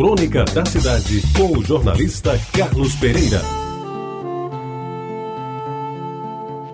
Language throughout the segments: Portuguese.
Crônica da Cidade, com o jornalista Carlos Pereira.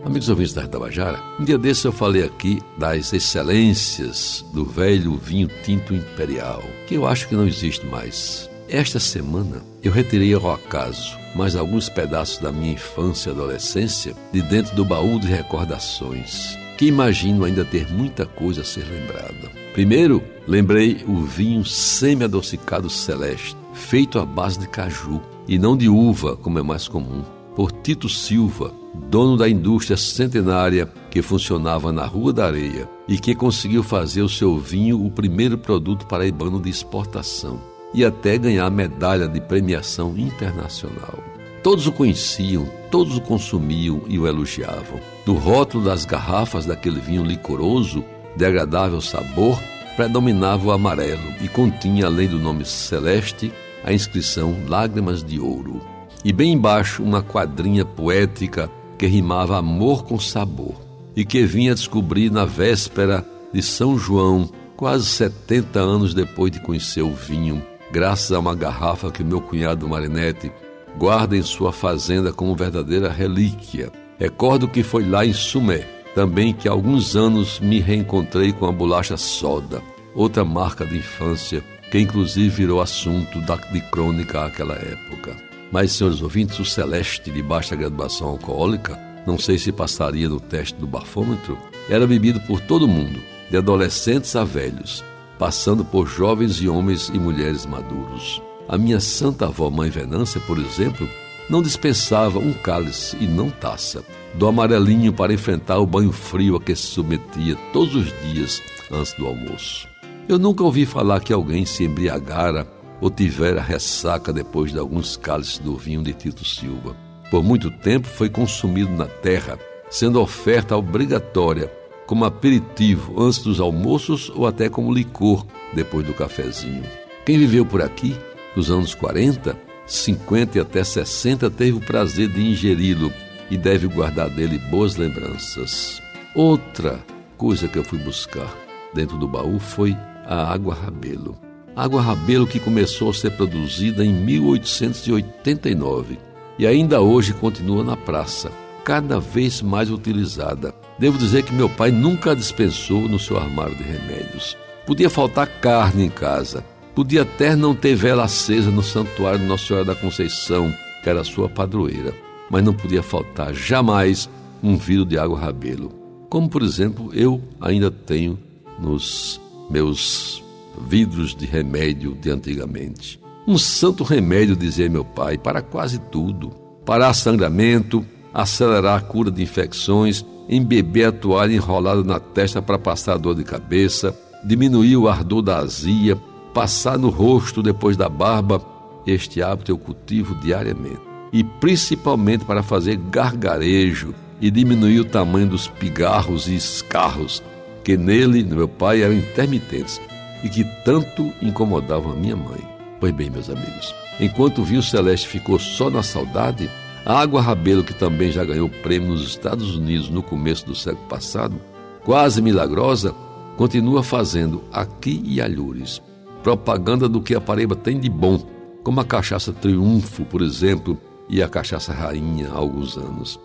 Amigos ouvintes da Tabajara, um dia desse eu falei aqui das excelências do velho vinho tinto imperial, que eu acho que não existe mais. Esta semana eu retirei ao acaso mais alguns pedaços da minha infância e adolescência de dentro do baú de recordações que imagino ainda ter muita coisa a ser lembrada. Primeiro, lembrei o vinho semi-adocicado celeste, feito à base de caju e não de uva, como é mais comum, por Tito Silva, dono da indústria centenária que funcionava na Rua da Areia e que conseguiu fazer o seu vinho o primeiro produto paraibano de exportação e até ganhar medalha de premiação internacional. Todos o conheciam, todos o consumiam e o elogiavam. Do rótulo das garrafas daquele vinho licoroso, de agradável sabor, predominava o amarelo e continha, além do nome celeste, a inscrição Lágrimas de Ouro. E bem embaixo, uma quadrinha poética que rimava amor com sabor e que vinha descobrir na véspera de São João, quase 70 anos depois de conhecer o vinho, graças a uma garrafa que meu cunhado Marinete guarda em sua fazenda como verdadeira relíquia. Recordo que foi lá em Sumé, também que há alguns anos me reencontrei com a bolacha soda, outra marca de infância, que inclusive virou assunto da, de crônica àquela época. Mas, senhores ouvintes, o celeste de baixa graduação alcoólica, não sei se passaria no teste do bafômetro, era bebido por todo mundo, de adolescentes a velhos, passando por jovens e homens e mulheres maduros. A minha santa avó Mãe Venância, por exemplo, não dispensava um cálice e não taça, do amarelinho para enfrentar o banho frio a que se submetia todos os dias antes do almoço. Eu nunca ouvi falar que alguém se embriagara ou tivera ressaca depois de alguns cálices do vinho de Tito Silva. Por muito tempo foi consumido na terra, sendo oferta obrigatória como aperitivo antes dos almoços ou até como licor depois do cafezinho. Quem viveu por aqui nos anos 40, 50 e até 60 teve o prazer de ingeri-lo e deve guardar dele boas lembranças. Outra coisa que eu fui buscar dentro do baú foi a água rabelo. Água rabelo que começou a ser produzida em 1889 e ainda hoje continua na praça, cada vez mais utilizada. Devo dizer que meu pai nunca dispensou no seu armário de remédios. Podia faltar carne em casa, Podia até não ter vela acesa no santuário de Nossa Senhora da Conceição, que era sua padroeira, mas não podia faltar jamais um vidro de água rabelo. Como, por exemplo, eu ainda tenho nos meus vidros de remédio de antigamente. Um santo remédio, dizia meu pai, para quase tudo: parar sangramento, acelerar a cura de infecções, embeber a toalha enrolada na testa para passar dor de cabeça, diminuir o ardor da azia, passar no rosto depois da barba, este hábito eu cultivo diariamente. E principalmente para fazer gargarejo e diminuir o tamanho dos pigarros e escarros que nele, no meu pai, eram intermitentes e que tanto incomodavam a minha mãe. Pois bem, meus amigos, enquanto o vinho celeste ficou só na saudade, a água rabelo, que também já ganhou prêmio nos Estados Unidos no começo do século passado, quase milagrosa, continua fazendo aqui e alhures propaganda do que a Paraíba tem de bom, como a cachaça Triunfo, por exemplo, e a cachaça Rainha há alguns anos.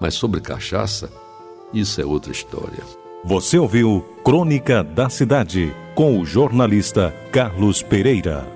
Mas sobre cachaça, isso é outra história. Você ouviu Crônica da Cidade com o jornalista Carlos Pereira.